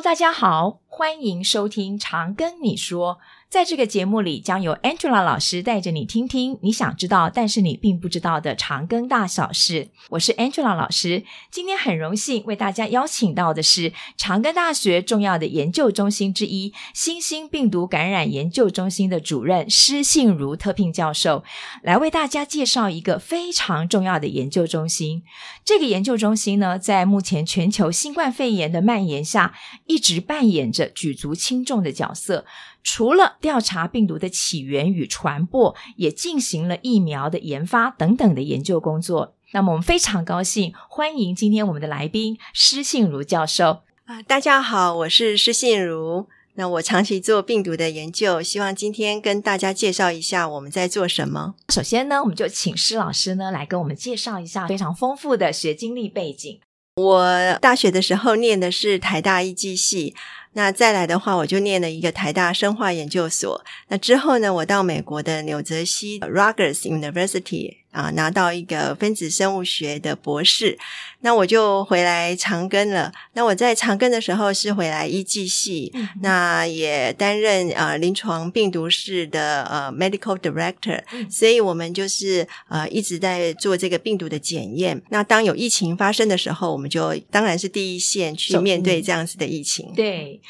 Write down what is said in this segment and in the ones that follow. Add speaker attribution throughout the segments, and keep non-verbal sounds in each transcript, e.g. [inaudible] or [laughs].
Speaker 1: 大家好。欢迎收听《长庚你说》。在这个节目里，将由 Angela 老师带着你听听你想知道，但是你并不知道的长庚大小事。我是 Angela 老师，今天很荣幸为大家邀请到的是长庚大学重要的研究中心之一——新兴病毒感染研究中心的主任施信如特聘教授，来为大家介绍一个非常重要的研究中心。这个研究中心呢，在目前全球新冠肺炎的蔓延下，一直扮演着举足轻重的角色。除了调查病毒的起源与传播，也进行了疫苗的研发等等的研究工作。那么，我们非常高兴欢迎今天我们的来宾施信如教授。
Speaker 2: 啊，大家好，我是施信如。那我长期做病毒的研究，希望今天跟大家介绍一下我们在做什么。
Speaker 1: 首先呢，我们就请施老师呢来跟我们介绍一下非常丰富的学经历背景。
Speaker 2: 我大学的时候念的是台大医技系。那再来的话，我就念了一个台大生化研究所。那之后呢，我到美国的纽泽西 Rutgers University 啊，拿到一个分子生物学的博士。那我就回来长庚了。那我在长庚的时候是回来医技系，嗯、那也担任呃临床病毒室的呃 medical director，嗯。所以我们就是呃一直在做这个病毒的检验。那当有疫情发生的时候，我们就当然是第一线去面对这样子的疫情。
Speaker 1: 对。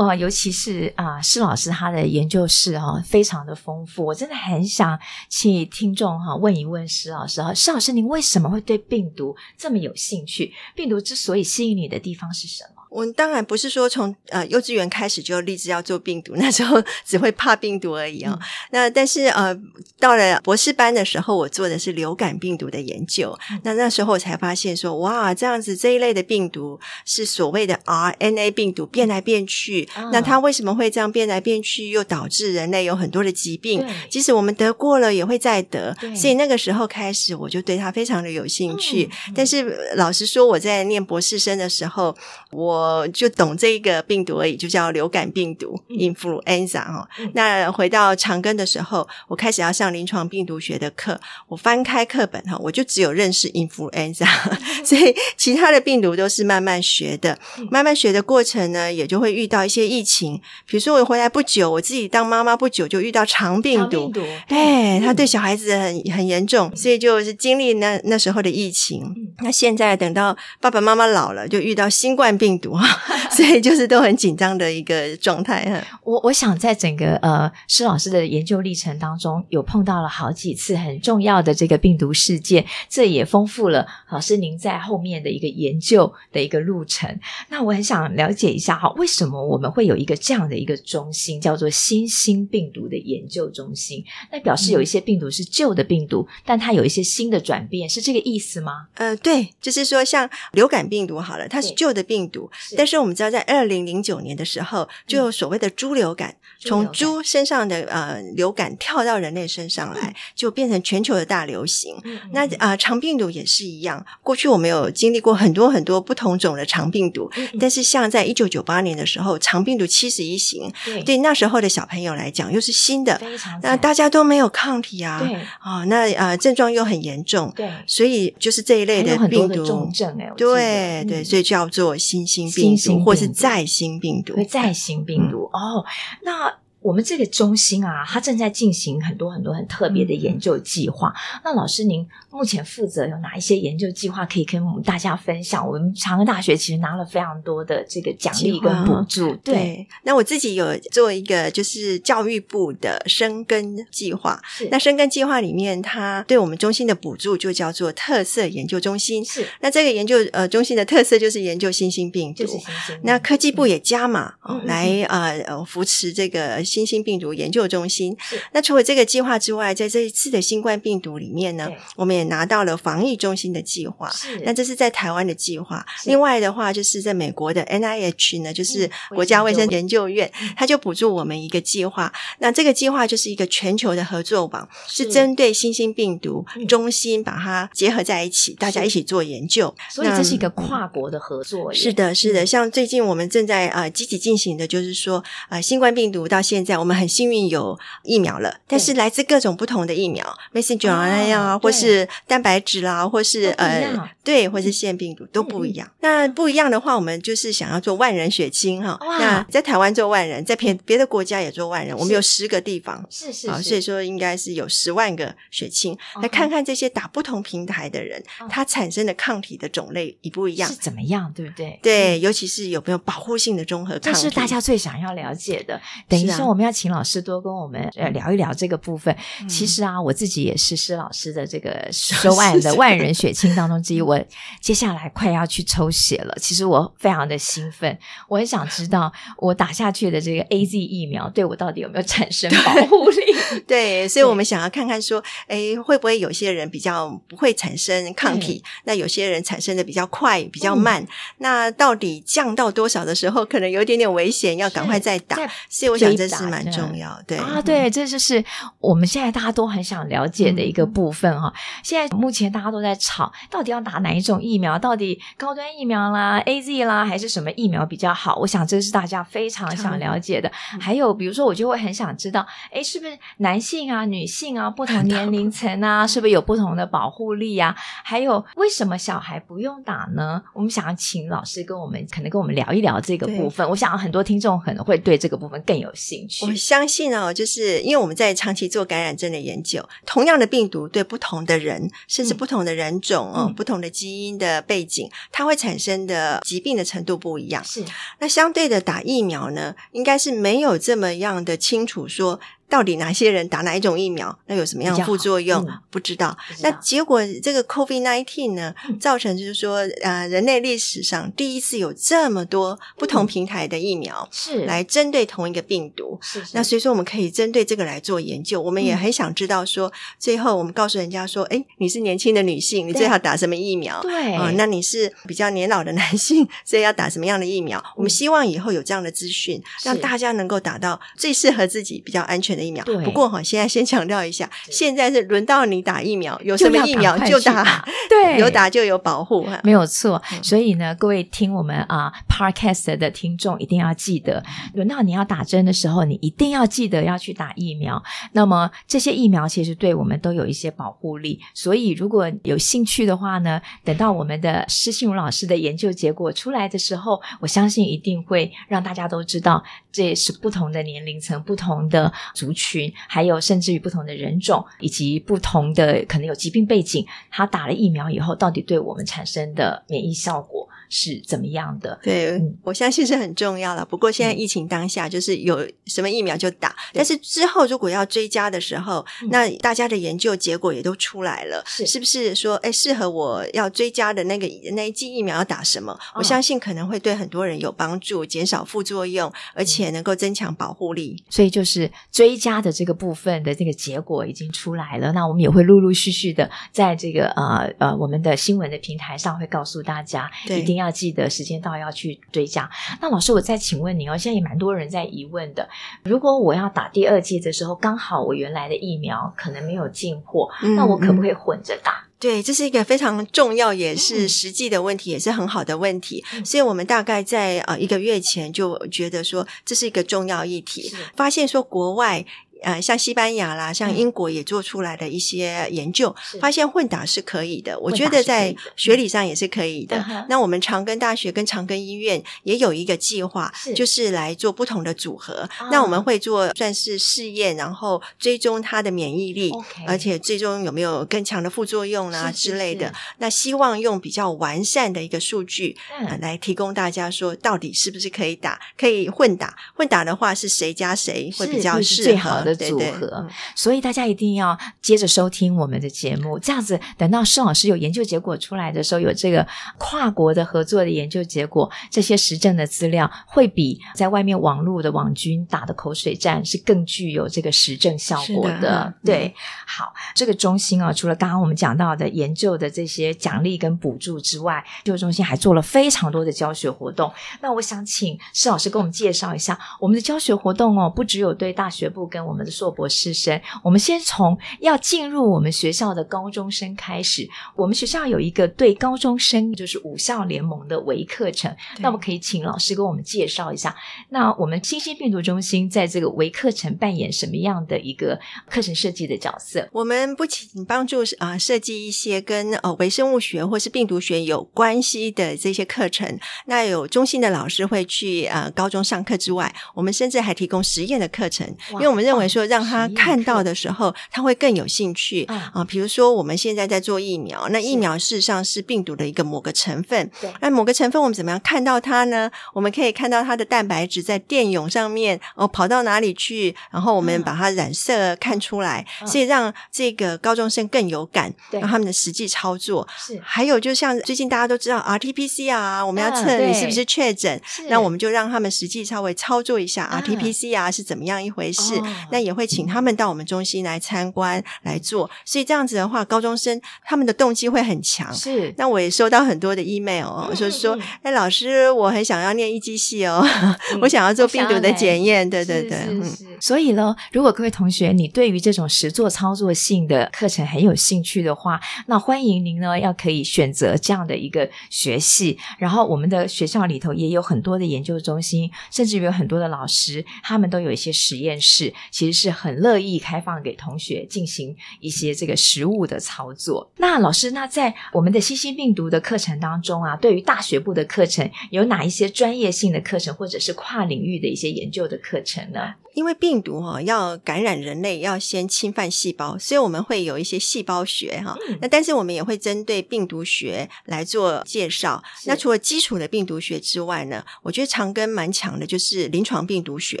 Speaker 1: 哦，尤其是啊，施老师他的研究室哈、哦，非常的丰富。我真的很想请听众哈、问一问施老师哈，施老师您为什么会对病毒这么有兴趣？病毒之所以吸引你的地方是什么？
Speaker 2: 我当然不是说从呃幼稚园开始就立志要做病毒，[laughs] 那时候只会怕病毒而已哦。嗯、那但是呃到了博士班的时候，我做的是流感病毒的研究。嗯、那那时候我才发现说，哇，这样子这一类的病毒是所谓的 RNA 病毒，变来变去。嗯、那它为什么会这样变来变去，又导致人类有很多的疾病？即使我们得过了，也会再得。所以那个时候开始，我就对它非常的有兴趣。嗯、但是老实说，我在念博士生的时候，我我就懂这个病毒而已，就叫流感病毒 （influenza） 哈。那回到长庚的时候，我开始要上临床病毒学的课，我翻开课本哈，我就只有认识 influenza，[laughs] 所以其他的病毒都是慢慢学的。慢慢学的过程呢，也就会遇到一些疫情。比如说我回来不久，我自己当妈妈不久就遇到肠病毒，病毒哎，它对小孩子很很严重，所以就是经历那那时候的疫情。那现在等到爸爸妈妈老了，就遇到新冠病毒。[laughs] 所以就是都很紧张的一个状态哈。
Speaker 1: 我我想在整个呃施老师的研究历程当中，有碰到了好几次很重要的这个病毒事件，这也丰富了老师您在后面的一个研究的一个路程。那我很想了解一下哈，为什么我们会有一个这样的一个中心，叫做新兴病毒的研究中心？那表示有一些病毒是旧的病毒，嗯、但它有一些新的转变，是这个意思吗？
Speaker 2: 呃，对，就是说像流感病毒好了，它是旧的病毒。但是我们知道，在二零零九年的时候，就有所谓的猪流感，从猪身上的呃流感跳到人类身上来，就变成全球的大流行。那啊，肠病毒也是一样。过去我们有经历过很多很多不同种的肠病毒，但是像在一九九八年的时候，肠病毒七十一型，对。那时候的小朋友来讲，又是新的，那大家都没有抗体啊，啊，那呃症状又很严重，对，所以就是这一类的病毒
Speaker 1: 重症哎，
Speaker 2: 对对，所以叫做新兴病毒，或是再新病毒，
Speaker 1: 再。新病毒、嗯、哦，那。我们这个中心啊，它正在进行很多很多很特别的研究计划。嗯、那老师，您目前负责有哪一些研究计划可以跟我们大家分享？我们长安大学其实拿了非常多的这个奖励跟补助。对，
Speaker 2: 对，那我自己有做一个就是教育部的生根计划。是，那生根计划里面，它对我们中心的补助就叫做特色研究中心。是，那这个研究呃中心的特色就是研究新兴病毒。就是新兴病毒。那科技部也加码、嗯、来呃扶持这个。新兴病毒研究中心。那除了这个计划之外，在这一次的新冠病毒里面呢，我们也拿到了防疫中心的计划。那这是在台湾的计划。另外的话，就是在美国的 NIH 呢，就是国家卫生研究院，它就补助我们一个计划。那这个计划就是一个全球的合作网，是针对新兴病毒中心把它结合在一起，大家一起做研究。
Speaker 1: 所以这是一个跨国的合作。
Speaker 2: 是的，是的。像最近我们正在呃积极进行的，就是说呃新冠病毒到现现在我们很幸运有疫苗了，但是来自各种不同的疫苗，messenger 啊或是蛋白质啦，或是呃对，或是腺病毒都不一样。那不一样的话，我们就是想要做万人血清哈。那在台湾做万人，在别别的国家也做万人，我们有十个地方，
Speaker 1: 是是，
Speaker 2: 所以说应该是有十万个血清，来看看这些打不同平台的人，他产生的抗体的种类一不一样，
Speaker 1: 是怎么样，对不对？
Speaker 2: 对，尤其是有没有保护性的综合抗体，
Speaker 1: 这是大家最想要了解的。等一下，我们要请老师多跟我们呃聊一聊这个部分。其实啊，我自己也是施老师的这个收万的 [laughs] 万人血清当中之一。[laughs] 我接下来快要去抽血了，其实我非常的兴奋，我很想知道我打下去的这个 AZ 疫苗对我到底有没有产生保护力？[laughs]
Speaker 2: 对，所以我们想要看看说，哎，会不会有些人比较不会产生抗体？那有些人产生的比较快、比较慢。那到底降到多少的时候，可能有一点点危险，要赶快再打。所以我想这是蛮重要，对
Speaker 1: 啊，对，这就是我们现在大家都很想了解的一个部分哈。现在目前大家都在吵，到底要打哪一种疫苗？到底高端疫苗啦、AZ 啦，还是什么疫苗比较好？我想这是大家非常想了解的。还有，比如说，我就会很想知道，诶，是不是男性啊、女性啊，不同年龄 [laughs] 层啊，是不是有不同的保护力啊？还有，为什么小孩不用打呢？我们想要请老师跟我们，可能跟我们聊一聊这个部分。我想很多听众可能会对这个部分更有兴趣。
Speaker 2: 我相信哦，就是因为我们在长期做感染症的研究，同样的病毒对不同的人，甚至不同的人种哦，嗯、不同的基因的背景，它会产生的疾病的程度不一样。
Speaker 1: 是，那
Speaker 2: 相对的打疫苗呢，应该是没有这么样的清楚说。到底哪些人打哪一种疫苗，那有什么样的副作用？嗯、不知道。那结果这个 COVID nineteen 呢，嗯、造成就是说，呃，人类历史上第一次有这么多不同平台的疫苗，是来针对同一个病毒。那所以说，我们可以针对这个来做研究。我们也很想知道说，嗯、最后我们告诉人家说，哎，你是年轻的女性，你最好打什么疫苗？
Speaker 1: 对。啊、呃，
Speaker 2: 那你是比较年老的男性，所以要打什么样的疫苗？嗯、我们希望以后有这样的资讯，让大家能够打到最适合自己、比较安全的疫苗。不过哈，现在先强调一下，现在是轮到你打疫苗，有什么疫苗就打，[laughs] 对，有打就有保护，
Speaker 1: 没有错。所以呢，各位听我们啊 Podcast 的听众一定要记得，轮到你要打针的时候，你一定要记得要去打疫苗。那么这些疫苗其实对我们都有一些保护力，所以如果有兴趣的话呢，等到我们的施信如老师的研究结果出来的时候，我相信一定会让大家都知道，这也是不同的年龄层、不同的族群。还有甚至于不同的人种，以及不同的可能有疾病背景，他打了疫苗以后，到底对我们产生的免疫效果是怎么样的？
Speaker 2: 对，嗯、我相信是很重要了。不过现在疫情当下，就是有什么疫苗就打。嗯、但是之后如果要追加的时候，那大家的研究结果也都出来了，是是不是说，哎，适合我要追加的那个那一剂疫苗要打什么？哦、我相信可能会对很多人有帮助，减少副作用，而且能够增强保护力。
Speaker 1: 所以就是追加的这个部分的这个结果已经出来了。那我们也会陆陆续续的在这个呃呃我们的新闻的平台上会告诉大家，对一定。要记得时间到要去追加。那老师，我再请问你哦，现在也蛮多人在疑问的。如果我要打第二剂的时候，刚好我原来的疫苗可能没有进货，嗯、那我可不可以混着打？
Speaker 2: 对，这是一个非常重要也是实际的问题，嗯、也是很好的问题。嗯、所以我们大概在呃一个月前就觉得说这是一个重要议题，发现说国外。呃，像西班牙啦，像英国也做出来的一些研究，嗯、发现混打是可以的。我觉得在学理上也是可以的。嗯、那我们长庚大学跟长庚医院也有一个计划，是就是来做不同的组合。啊、那我们会做算是试验，然后追踪它的免疫力而且最终有没有更强的副作用啊之类的。那希望用比较完善的一个数据、嗯呃、来提供大家说，到底是不是可以打，可以混打？混打的话是谁加谁会比较适合？
Speaker 1: 的组合，对对，所以大家一定要接着收听我们的节目，这样子等到施老师有研究结果出来的时候，有这个跨国的合作的研究结果，这些实证的资料会比在外面网络的网军打的口水战是更具有这个实证效果的。的对，嗯、好，这个中心啊，除了刚刚我们讲到的研究的这些奖励跟补助之外，研究中心还做了非常多的教学活动。那我想请施老师给我们介绍一下我们的教学活动哦，不只有对大学部跟我们。们的硕博士生。我们先从要进入我们学校的高中生开始。我们学校有一个对高中生就是五校联盟的微课程，那我们可以请老师给我们介绍一下。那我们新兴病毒中心在这个微课程扮演什么样的一个课程设计的角色？
Speaker 2: 我们不仅帮助啊、呃、设计一些跟呃微生物学或是病毒学有关系的这些课程，那有中心的老师会去呃高中上课之外，我们甚至还提供实验的课程，因为我们认为说让他看到的时候，他会更有兴趣啊、呃。比如说我们现在在做疫苗，那疫苗事实上是病毒的一个某个成分，对，那某个成分我们怎么样看到它呢？我们可以看到它的蛋白质在电泳上面哦跑到哪里去，然后我们把它染色看出来，嗯、所以让这个高中生更有感，让他们的实际操作是。还有就像最近大家都知道 RT-PCR 啊，我们要测你是不是确诊，嗯、那我们就让他们实际稍微操作一下 RT-PCR 是怎么样一回事。哦、那也会请他们到我们中心来参观来做。所以这样子的话，高中生他们的动机会很强。是。那我也收到很多的 email，哦、就是说，哎，老师，我很想要念一机系哦，[laughs] 嗯、我想要做病毒的检验。对对对。是是是。
Speaker 1: 所以呢，如果各位同学你对于这种实作操作性的课程很有兴趣的话，那欢迎您呢要可以选择这样的一个学系。然后我们的学校里头也有很多的研究中心，甚至有很多的老师，他们都有一些实验室，其实是很乐意开放给同学进行一些这个实物的操作。那老师，那在我们的新兴病毒的课程当中啊，对于大学部的课程有哪一些专业性的课程，或者是跨领域的一些研究的课程呢？
Speaker 2: 因为病毒哈要感染人类，要先侵犯细胞，所以我们会有一些细胞学哈。那但是我们也会针对病毒学来做介绍。那除了基础的病毒学之外呢，我觉得长庚蛮强的，就是临床病毒学。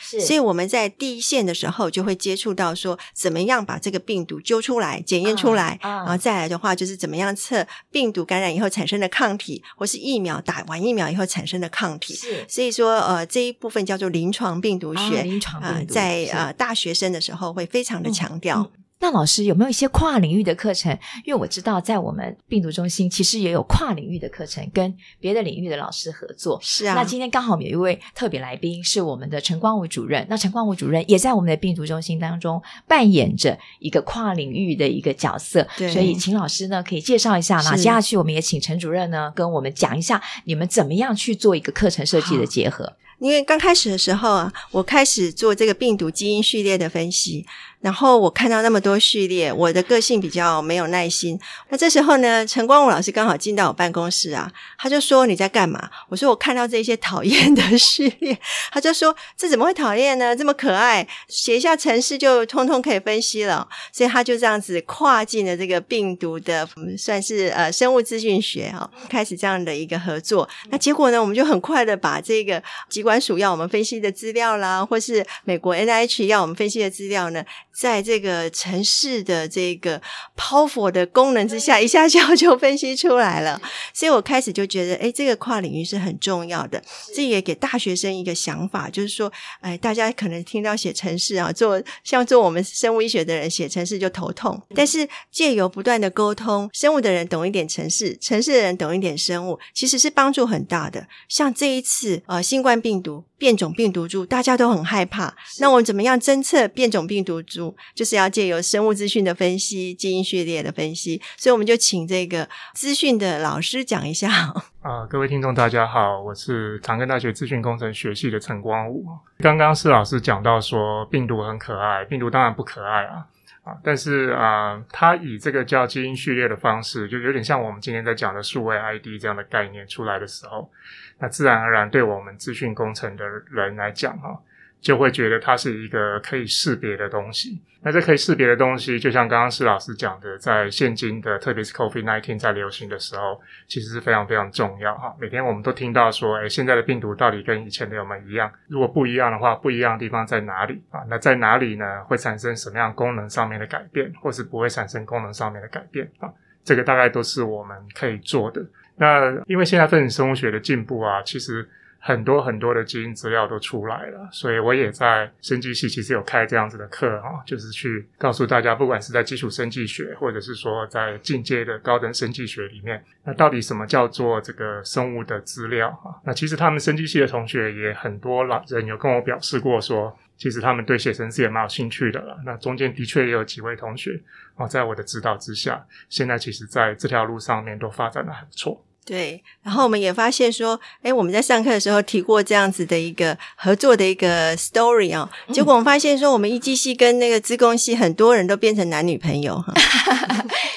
Speaker 2: 是，所以我们在第一线的时候就会接触到说，怎么样把这个病毒揪出来、检验出来，然后再来的话就是怎么样测病毒感染以后产生的抗体，或是疫苗打完疫苗以后产生的抗体。是，所以说呃这一部分叫做临床病毒学。临床。啊、呃，在呃大学生的时候会非常的强调。嗯嗯
Speaker 1: 那老师有没有一些跨领域的课程？因为我知道在我们病毒中心其实也有跨领域的课程，跟别的领域的老师合作。是啊。那今天刚好有一位特别来宾是我们的陈光武主任。那陈光武主任也在我们的病毒中心当中扮演着一个跨领域的一个角色。对。所以请老师呢可以介绍一下。那接下去我们也请陈主任呢跟我们讲一下你们怎么样去做一个课程设计的结合。
Speaker 2: 因为刚开始的时候啊，我开始做这个病毒基因序列的分析。然后我看到那么多序列，我的个性比较没有耐心。那这时候呢，陈光武老师刚好进到我办公室啊，他就说：“你在干嘛？”我说：“我看到这些讨厌的序列。”他就说：“这怎么会讨厌呢？这么可爱，写一下程式就通通可以分析了。”所以他就这样子跨进了这个病毒的，算是呃生物资讯学哈，开始这样的一个合作。那结果呢，我们就很快的把这个疾管署要我们分析的资料啦，或是美国 NIH 要我们分析的资料呢。在这个城市的这个 powerful 的功能之下，一下就 [laughs] 就分析出来了。所以我开始就觉得，哎，这个跨领域是很重要的。这也给大学生一个想法，就是说，哎，大家可能听到写城市啊，做像做我们生物医学的人写城市就头痛。但是借由不断的沟通，生物的人懂一点城市，城市的人懂一点生物，其实是帮助很大的。像这一次，呃，新冠病毒。变种病毒株，大家都很害怕。那我们怎么样侦测变种病毒株？就是要借由生物资讯的分析、基因序列的分析。所以我们就请这个资讯的老师讲一下。[laughs]
Speaker 3: 啊，各位听众大家好，我是长庚大学资讯工程学系的陈光武。刚刚施老师讲到说病毒很可爱，病毒当然不可爱啊。啊，但是啊，他以这个叫基因序列的方式，就有点像我们今天在讲的数位 ID 这样的概念出来的时候。那自然而然，对我们资讯工程的人来讲，哈，就会觉得它是一个可以识别的东西。那这可以识别的东西，就像刚刚施老师讲的，在现今的，特别是 COVID-19 在流行的时候，其实是非常非常重要哈。每天我们都听到说，诶，现在的病毒到底跟以前的有没有一样？如果不一样的话，不一样的地方在哪里啊？那在哪里呢？会产生什么样功能上面的改变，或是不会产生功能上面的改变啊？这个大概都是我们可以做的。那因为现在分子生物学的进步啊，其实很多很多的基因资料都出来了，所以我也在生技系其实有开这样子的课啊，就是去告诉大家，不管是在基础生技学，或者是说在进阶的高等生技学里面，那到底什么叫做这个生物的资料啊？那其实他们生技系的同学也很多老人有跟我表示过说，其实他们对写程式也蛮有兴趣的了。那中间的确也有几位同学啊，在我的指导之下，现在其实在这条路上面都发展得还不错。
Speaker 2: 对，然后我们也发现说，哎，我们在上课的时候提过这样子的一个合作的一个 story 哦，结果我们发现说，我们一机系跟那个资工系很多人都变成男女朋友哈。[laughs]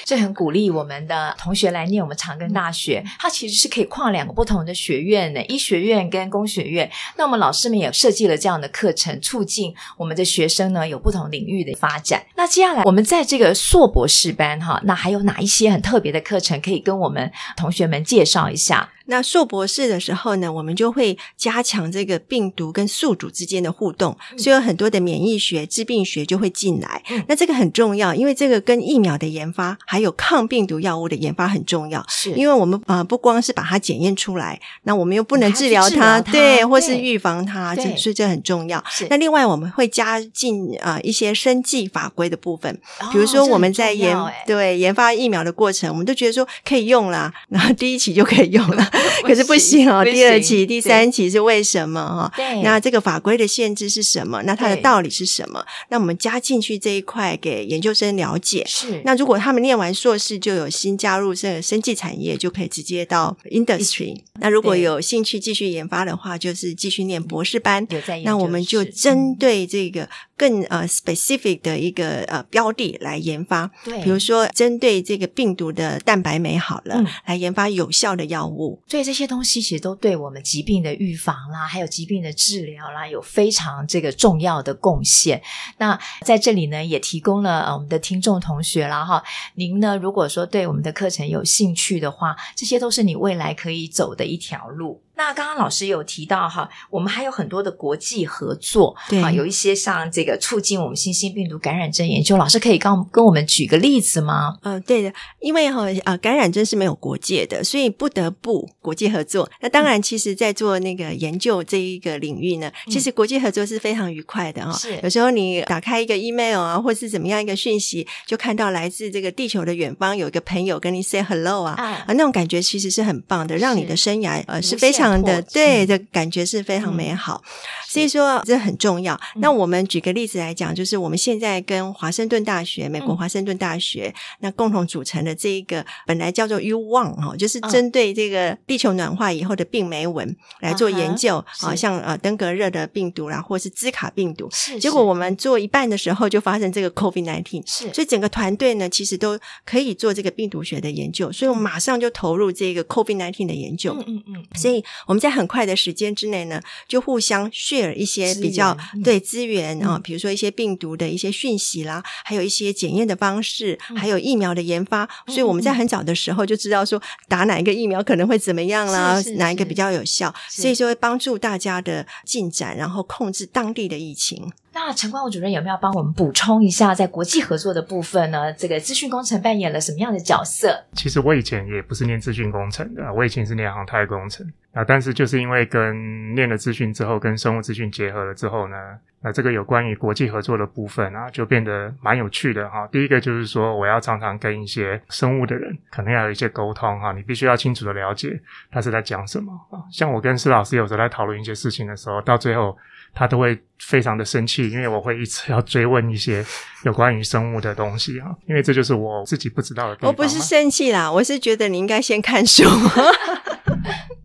Speaker 1: 这很鼓励我们的同学来念我们长庚大学，它其实是可以跨两个不同的学院的，医学院跟工学院。那我们老师们也设计了这样的课程，促进我们的学生呢有不同领域的发展。那接下来我们在这个硕博士班哈，那还有哪一些很特别的课程可以跟我们同学们介介绍一下？
Speaker 2: 那硕博士的时候呢，我们就会加强这个病毒跟宿主之间的互动，嗯、所以有很多的免疫学、致病学就会进来。嗯、那这个很重要，因为这个跟疫苗的研发还有抗病毒药物的研发很重要。是，因为我们呃不光是把它检验出来，那我们又不能治疗它，它对，或是预防它，这所以这很重要。是，那另外我们会加进啊、呃、一些生技法规的部分，哦、比如说我们在研对研发疫苗的过程，我们都觉得说可以用啦，然后第一期就可以用了。[laughs] 可是不行 [laughs] 哦，第二期、第三期是为什么哈？对，那这个法规的限制是什么？那它的道理是什么？那我们加进去这一块给研究生了解。是，那如果他们念完硕士就有新加入这个生技产业，就可以直接到 industry。那如果有兴趣继续研发的话，就是继续念博士班。那我们就针对这个更呃 specific 的一个呃标的来研发。对，比如说针对这个病毒的蛋白酶好了，来研发有效的药物。
Speaker 1: 所以这些东西其实都对我们疾病的预防啦，还有疾病的治疗啦，有非常这个重要的贡献。那在这里呢，也提供了呃我们的听众同学啦哈，您呢如果说对我们的课程有兴趣的话，这些都是你未来可以走的一条路。那刚刚老师有提到哈，我们还有很多的国际合作，对啊，有一些像这个促进我们新兴病毒感染症研究，老师可以跟跟我们举个例子吗？
Speaker 2: 嗯、呃，对的，因为哈呃感染症是没有国界的，所以不得不国际合作。那当然，其实在做那个研究这一个领域呢，嗯、其实国际合作是非常愉快的哈。是，有时候你打开一个 email 啊，或是怎么样一个讯息，就看到来自这个地球的远方有一个朋友跟你 say hello 啊，啊，啊，那种感觉其实是很棒的，让你的生涯呃是非常常的对的感觉是非常美好。所以说这很重要。那我们举个例子来讲，就是我们现在跟华盛顿大学、美国华盛顿大学那共同组成的这一个，本来叫做 U One 哈，就是针对这个地球暖化以后的病媒蚊来做研究啊，像呃登革热的病毒啦，或是兹卡病毒。是。结果我们做一半的时候就发生这个 COVID-19，是。所以整个团队呢，其实都可以做这个病毒学的研究，所以我马上就投入这个 COVID-19 的研究。嗯嗯。所以我们在很快的时间之内呢，就互相 share。一些比较对资源啊，比如说一些病毒的一些讯息啦，还有一些检验的方式，还有疫苗的研发，所以我们在很早的时候就知道说打哪一个疫苗可能会怎么样啦，哪一个比较有效，所以就会帮助大家的进展，然后控制当地的疫情。
Speaker 1: 那陈冠武主任有没有帮我们补充一下，在国际合作的部分呢？这个资讯工程扮演了什么样的角色？
Speaker 3: 其实我以前也不是念资讯工程的，我以前是念航太工程啊。但是就是因为跟念了资讯之后，跟生物资讯结合了之后呢，那这个有关于国际合作的部分啊，就变得蛮有趣的哈。第一个就是说，我要常常跟一些生物的人，可能要有一些沟通哈，你必须要清楚的了解他是在讲什么啊。像我跟施老师有时候在讨论一些事情的时候，到最后。他都会非常的生气，因为我会一直要追问一些有关于生物的东西啊，因为这就是我自己不知道的地方。
Speaker 2: 我不是生气啦，我是觉得你应该先看书。[laughs]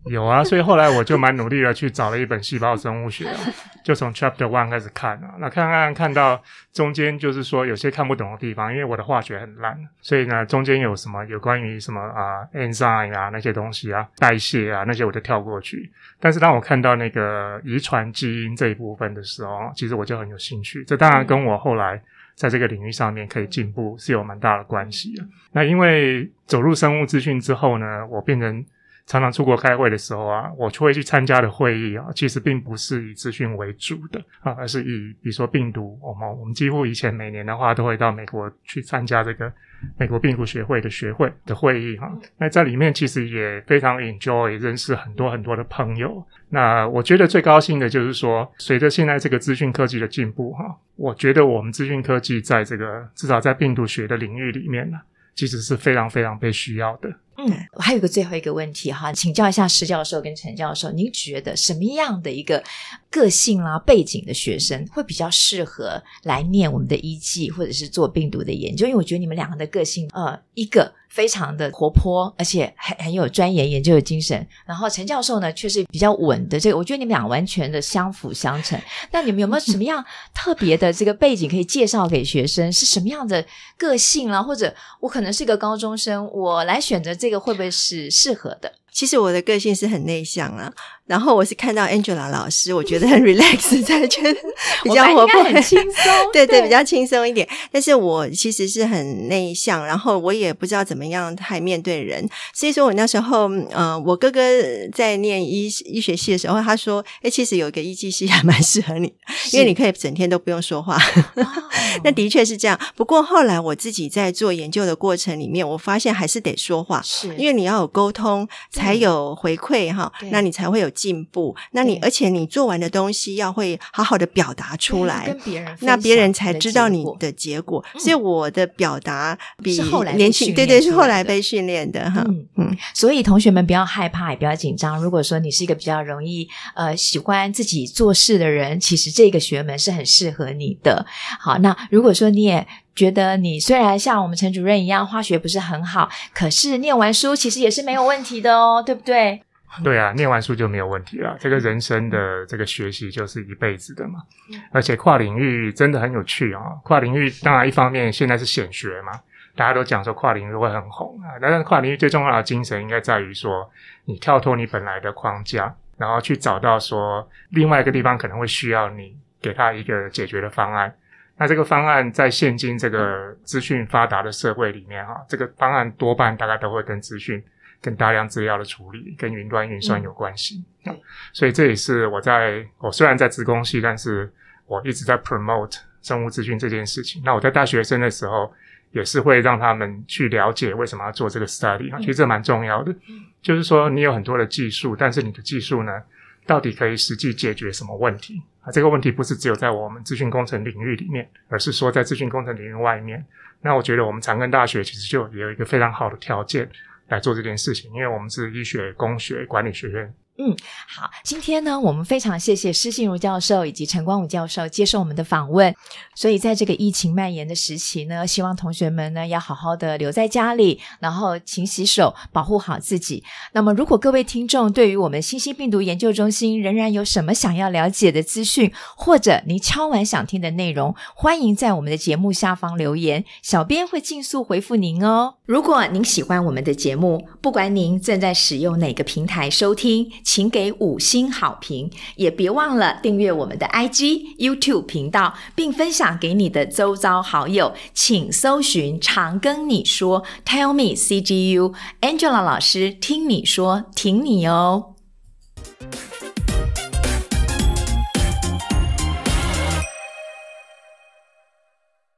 Speaker 3: 有啊，所以后来我就蛮努力的去找了一本细胞生物学，就从 Chapter One 开始看啊。那看看看到中间就是说有些看不懂的地方，因为我的化学很烂，所以呢中间有什么有关于什么啊 enzyme 啊那些东西啊代谢啊那些我就跳过去。但是当我看到那个遗传基因这一部分的时候，其实我就很有兴趣。这当然跟我后来在这个领域上面可以进步是有蛮大的关系的。那因为走入生物资讯之后呢，我变成。常常出国开会的时候啊，我会去参加的会议啊，其实并不是以资讯为主的啊，而是以比如说病毒，我们我们几乎以前每年的话都会到美国去参加这个美国病毒学会的学会的会议哈。那在里面其实也非常 enjoy，认识很多很多的朋友。那我觉得最高兴的就是说，随着现在这个资讯科技的进步哈，我觉得我们资讯科技在这个至少在病毒学的领域里面呢，其实是非常非常被需要的。
Speaker 1: 嗯，我还有个最后一个问题哈，请教一下施教授跟陈教授，您觉得什么样的一个个性啦、背景的学生会比较适合来念我们的医技，或者是做病毒的研究？因为我觉得你们两个的个性，呃，一个非常的活泼，而且很很有钻研研究的精神，然后陈教授呢却是比较稳的。这个我觉得你们俩完全的相辅相成。那你们有没有什么样 [laughs] 特别的这个背景可以介绍给学生？是什么样的个性啦？或者我可能是一个高中生，我来选择。这个会不会是适合的？
Speaker 2: 其实我的个性是很内向啊。然后我是看到 Angela 老师，我觉得很 [laughs] relax，才觉得比较活泼，
Speaker 1: 很轻松，[laughs]
Speaker 2: 对对，比较轻松一点。但是我其实是很内向，然后我也不知道怎么样太面对人。所以说我那时候，呃，我哥哥在念医医学系的时候，他说：“哎，其实有一个医技系还蛮适合你，因为你可以整天都不用说话。” [laughs] 那的确是这样。不过后来我自己在做研究的过程里面，我发现还是得说话，是因为你要有沟通，才有回馈哈，那你才会有。进步，那你而且你做完的东西要会好好的表达出来，
Speaker 1: 跟别人，
Speaker 2: 那别人才知道你的结果。所以我的表达比年轻，对对，是后来被训练的哈。
Speaker 1: 嗯嗯，所以同学们不要害怕，也不要紧张。如果说你是一个比较容易呃喜欢自己做事的人，其实这个学门是很适合你的。好，那如果说你也觉得你虽然像我们陈主任一样化学不是很好，可是念完书其实也是没有问题的哦，对不对？
Speaker 3: 对啊，念完书就没有问题了。这个人生的这个学习就是一辈子的嘛，而且跨领域真的很有趣啊、哦。跨领域当然一方面现在是显学嘛，大家都讲说跨领域会很红啊。但是跨领域最重要的精神应该在于说，你跳脱你本来的框架，然后去找到说另外一个地方可能会需要你给他一个解决的方案。那这个方案在现今这个资讯发达的社会里面哈，这个方案多半大概都会跟资讯。跟大量资料的处理，跟云端运算有关系。所以这也是我在我虽然在职工系，但是我一直在 promote 生物资讯这件事情。那我在大学生的时候，也是会让他们去了解为什么要做这个 study 其实这蛮重要的。嗯、就是说，你有很多的技术，但是你的技术呢，到底可以实际解决什么问题啊？这个问题不是只有在我们资讯工程领域里面，而是说在资讯工程领域外面。那我觉得我们长庚大学其实就有一个非常好的条件。来做这件事情，因为我们是医学工学管理学院。
Speaker 1: 嗯，好，今天呢，我们非常谢谢施信如教授以及陈光武教授接受我们的访问。所以，在这个疫情蔓延的时期呢，希望同学们呢要好好的留在家里，然后勤洗手，保护好自己。那么，如果各位听众对于我们新兴病毒研究中心仍然有什么想要了解的资讯，或者您敲完想听的内容，欢迎在我们的节目下方留言，小编会尽速回复您哦。如果您喜欢我们的节目，不管您正在使用哪个平台收听。请给五星好评，也别忘了订阅我们的 IG、YouTube 频道，并分享给你的周遭好友。请搜寻“常跟你说 ”，Tell me CGU，Angela 老师听你说，听你哦。